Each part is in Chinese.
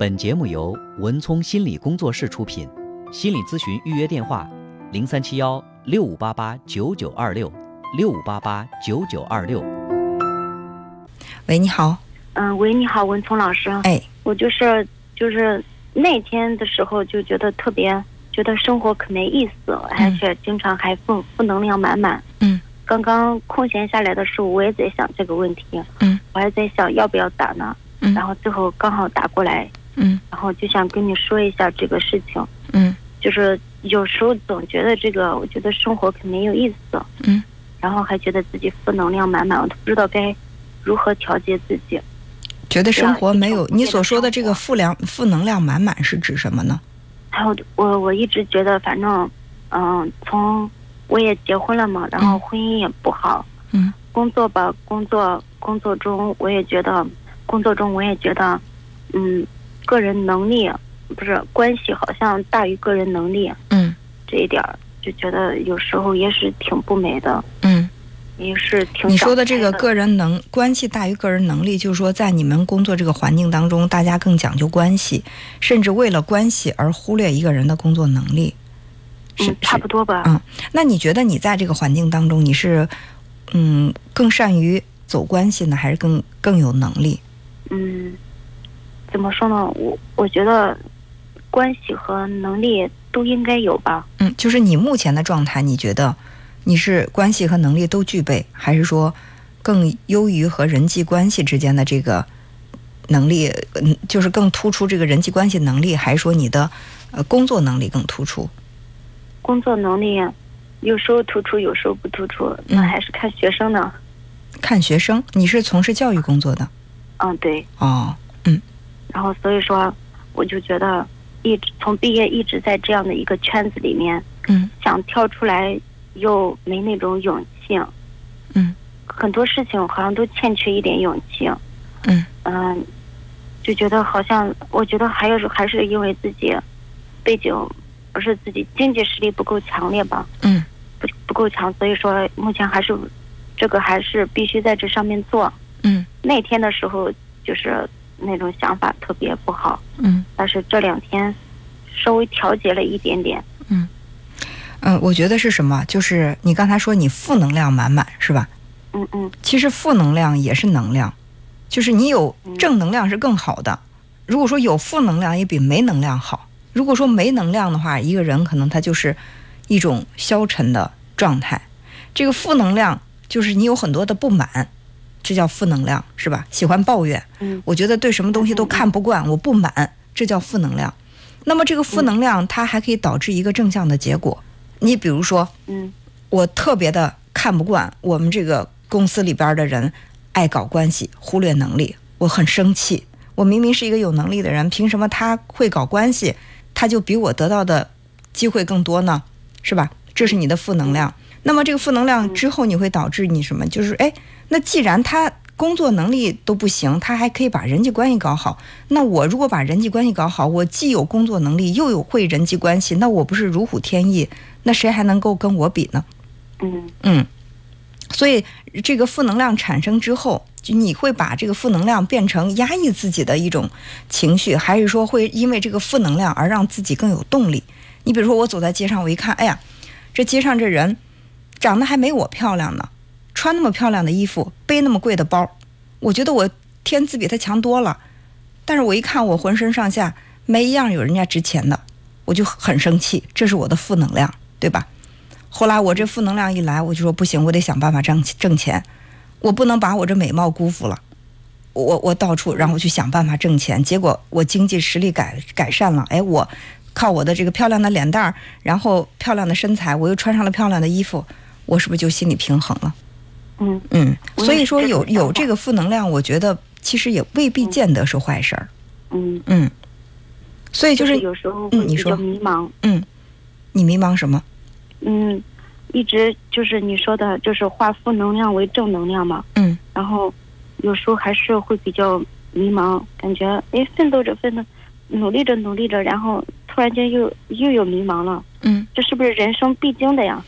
本节目由文聪心理工作室出品，心理咨询预约电话：零三七幺六五八八九九二六六五八八九九二六。喂，你好。嗯，喂，你好，文聪老师。哎，我就是就是那天的时候就觉得特别觉得生活可没意思，而且经常还负负能量满满。嗯。刚刚空闲下来的时候，我也在想这个问题。嗯。我还在想要不要打呢。嗯。然后最后刚好打过来。嗯。然后就想跟你说一下这个事情。嗯。就是有时候总觉得这个，我觉得生活可没有意思。嗯。然后还觉得自己负能量满满，我都不知道该如何调节自己。觉得生活没有你所说的这个负量负能量满满是指什么呢？还有我我一直觉得，反正嗯，从我也结婚了嘛，然后婚姻也不好。嗯。工作吧，工作工作中我也觉得，工作中我也觉得，嗯，个人能力不是关系好像大于个人能力。嗯。这一点就觉得有时候也是挺不美的。嗯。也是挺你说的这个个人能关系大于个人能力，就是说在你们工作这个环境当中，大家更讲究关系，甚至为了关系而忽略一个人的工作能力，是差不多吧？嗯，那你觉得你在这个环境当中，你是嗯更善于走关系呢，还是更更有能力？嗯，怎么说呢？我我觉得关系和能力都应该有吧。嗯，就是你目前的状态，你觉得？你是关系和能力都具备，还是说更优于和人际关系之间的这个能力？嗯，就是更突出这个人际关系能力，还是说你的呃工作能力更突出？工作能力有时候突出，有时候不突出，那还是看学生呢。看学生，你是从事教育工作的？嗯，对。哦，嗯。然后所以说，我就觉得一直从毕业一直在这样的一个圈子里面，嗯，想跳出来。又没那种勇气，嗯，很多事情好像都欠缺一点勇气，嗯。嗯，就觉得好像，我觉得还有还是因为自己背景不是自己经济实力不够强烈吧，嗯，不不够强，所以说目前还是这个还是必须在这上面做，嗯，那天的时候就是那种想法特别不好，嗯，但是这两天稍微调节了一点点，嗯。嗯，我觉得是什么？就是你刚才说你负能量满满，是吧？嗯嗯。其实负能量也是能量，就是你有正能量是更好的。如果说有负能量，也比没能量好。如果说没能量的话，一个人可能他就是一种消沉的状态。这个负能量就是你有很多的不满，这叫负能量，是吧？喜欢抱怨。嗯。我觉得对什么东西都看不惯，我不满，这叫负能量。那么这个负能量它还可以导致一个正向的结果。你比如说，嗯，我特别的看不惯我们这个公司里边的人爱搞关系，忽略能力，我很生气。我明明是一个有能力的人，凭什么他会搞关系，他就比我得到的机会更多呢？是吧？这是你的负能量。那么这个负能量之后，你会导致你什么？就是哎，那既然他工作能力都不行，他还可以把人际关系搞好。那我如果把人际关系搞好，我既有工作能力，又有会人际关系，那我不是如虎添翼？那谁还能够跟我比呢？嗯嗯，所以这个负能量产生之后，就你会把这个负能量变成压抑自己的一种情绪，还是说会因为这个负能量而让自己更有动力？你比如说，我走在街上，我一看，哎呀，这街上这人长得还没我漂亮呢，穿那么漂亮的衣服，背那么贵的包，我觉得我天资比他强多了。但是我一看，我浑身上下没一样有人家值钱的，我就很生气，这是我的负能量。对吧？后来我这负能量一来，我就说不行，我得想办法挣挣钱，我不能把我这美貌辜负了。我我到处让我去想办法挣钱，结果我经济实力改改善了，哎，我靠我的这个漂亮的脸蛋儿，然后漂亮的身材，我又穿上了漂亮的衣服，我是不是就心理平衡了？嗯嗯，所以说有有这个负能量，我觉得其实也未必见得是坏事儿。嗯嗯，所以就是有时候嗯，你说迷茫，嗯，你迷茫什么？嗯，一直就是你说的，就是化负能量为正能量嘛。嗯。然后有时候还是会比较迷茫，感觉哎，奋斗着奋斗，努力着努力着，然后突然间又又有迷茫了。嗯。这是不是人生必经的呀？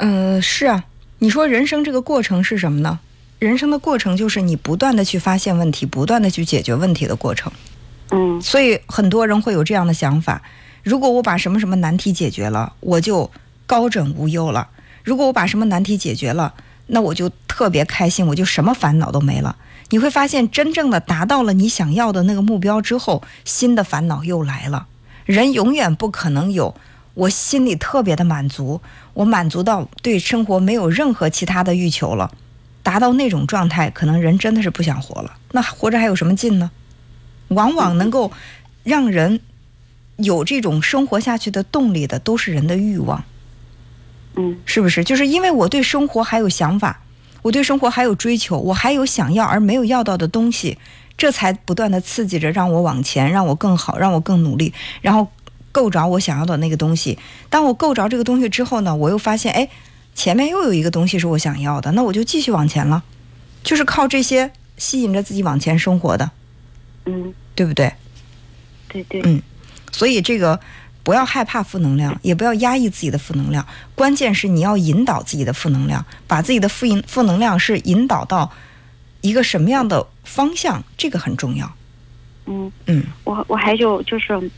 呃，是啊。你说人生这个过程是什么呢？人生的过程就是你不断的去发现问题，不断的去解决问题的过程。嗯所以很多人会有这样的想法：如果我把什么什么难题解决了，我就高枕无忧了；如果我把什么难题解决了，那我就特别开心，我就什么烦恼都没了。你会发现，真正的达到了你想要的那个目标之后，新的烦恼又来了。人永远不可能有我心里特别的满足，我满足到对生活没有任何其他的欲求了，达到那种状态，可能人真的是不想活了。那活着还有什么劲呢？往往能够让人有这种生活下去的动力的，都是人的欲望，嗯是不是？就是因为我对生活还有想法，我对生活还有追求，我还有想要而没有要到的东西，这才不断的刺激着让我往前，让我更好，让我更努力，然后够着我想要的那个东西。当我够着这个东西之后呢，我又发现，哎，前面又有一个东西是我想要的，那我就继续往前了，就是靠这些吸引着自己往前生活的，嗯，对不对？对对，嗯。所以这个不要害怕负能量，也不要压抑自己的负能量，关键是你要引导自己的负能量，把自己的负引负能量是引导到一个什么样的方向，这个很重要。嗯，嗯。我我还有就是，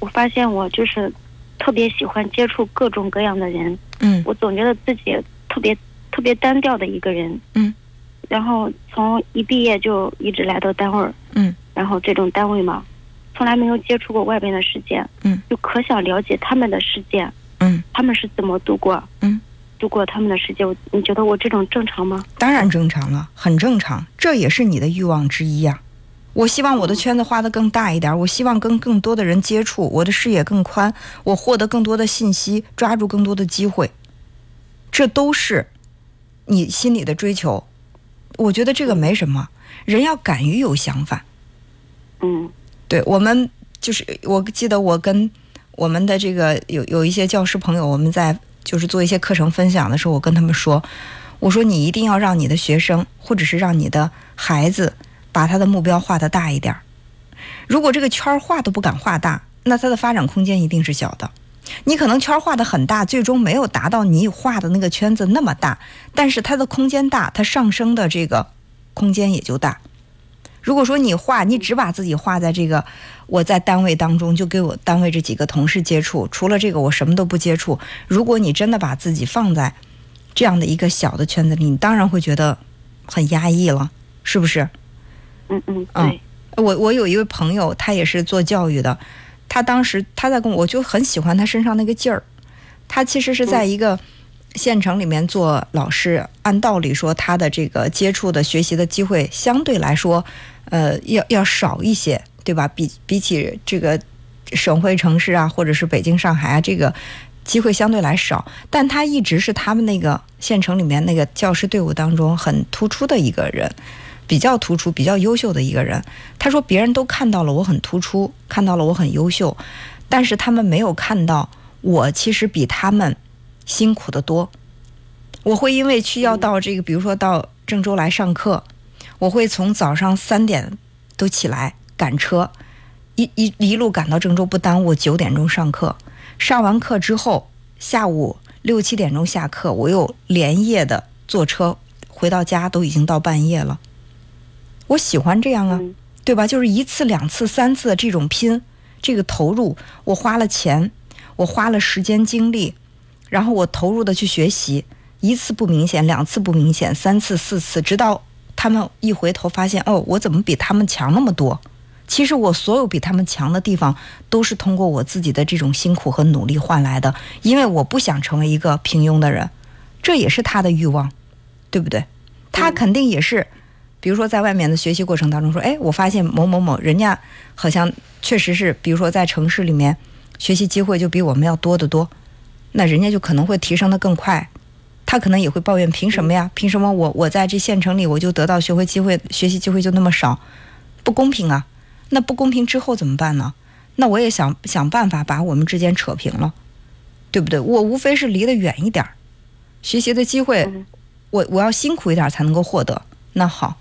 我发现我就是特别喜欢接触各种各样的人，嗯我总觉得自己特别特别单调的一个人。嗯。然后从一毕业就一直来到单位，嗯然后这种单位嘛，从来没有接触过外边的世界，嗯，就可想了解他们的世界，嗯，他们是怎么度过，嗯，度过他们的世界。你觉得我这种正常吗？当然正常了，很正常，这也是你的欲望之一呀、我希望我的圈子画得更大一点，我希望跟更多的人接触，我的视野更宽，我获得更多的信息，抓住更多的机会，这都是你心里的追求。我觉得这个没什么，人要敢于有想法。嗯对我们就是，我记得我跟我们的这个有有一些教师朋友，我们在就是做一些课程分享的时候，我跟他们说，我说你一定要让你的学生或者是让你的孩子把他的目标画得大一点儿。如果这个圈画都不敢画大，那他的发展空间一定是小的。你可能圈画得很大，最终没有达到你画的那个圈子那么大，但是它的空间大，它上升的这个空间也就大。如果说你画，你只把自己画在这个我在单位当中，就给我单位这几个同事接触，除了这个我什么都不接触。如果你真的把自己放在这样的一个小的圈子里，你当然会觉得很压抑了，是不是？嗯嗯，嗯，我我有一位朋友，他也是做教育的，他当时他在跟我，我就很喜欢他身上那个劲儿。他其实是在一个县城里面做老师，按道理说他的这个接触的学习的机会相对来说，呃，要要少一些，对吧？比比起这个省会城市啊，或者是北京、上海啊，这个机会相对来少。但他一直是他们那个县城里面那个教师队伍当中很突出的一个人。比较突出、比较优秀的一个人。他说，别人都看到了我很突出，看到了我很优秀，但是他们没有看到我其实比他们辛苦的多。我会因为去要到这个，比如说到郑州来上课，我会从早上三点都起来赶车，一一一路赶到郑州，不耽误九点钟上课。上完课之后，下午六七点钟下课，我又连夜的坐车回到家，都已经到半夜了。我喜欢这样啊，嗯对吧？就是一次、两次、三次的这种拼，这个投入，我花了钱，我花了时间精力，然后我投入的去学习，一次不明显，两次不明显，三次、四次，直到他们一回头发现，哦，我怎么比他们强那么多？其实我所有比他们强的地方，都是通过我自己的这种辛苦和努力换来的，因为我不想成为一个平庸的人，这也是他的欲望，对不对？他嗯肯定也是。比如说，在外面的学习过程当中，说，哎，我发现某某某人家好像确实是，比如说在城市里面学习机会就比我们要多得多，那人家就可能会提升的更快。他可能也会抱怨，凭什么呀？凭什么我我在这县城里我就得到学会机会、学习机会就那么少，不公平啊！那不公平之后怎么办呢？那我也想想办法把我们之间扯平了，对不对？我无非是离得远一点儿，学习的机会嗯我我要辛苦一点才能够获得。那好，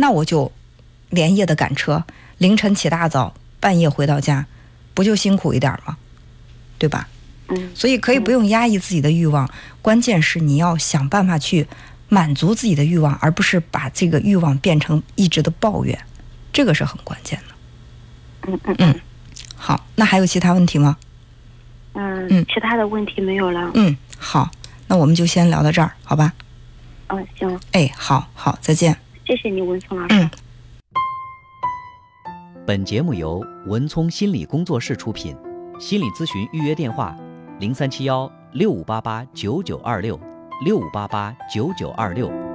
那我就连夜的赶车，凌晨起大早，半夜回到家，不就辛苦一点吗？对吧？嗯所以可以不用压抑自己的欲望，关键是你要想办法去满足自己的欲望，而不是把这个欲望变成一直的抱怨，这个是很关键的。嗯嗯嗯好，那还有其他问题吗？嗯嗯其他的问题没有了。嗯，好，那我们就先聊到这儿，好吧？嗯，行，哎，好好，再见。谢谢你，文聪老师。嗯本节目由文聪心理工作室出品，心理咨询预约电话：零三七幺六五八八九九二六六五八八九九二六。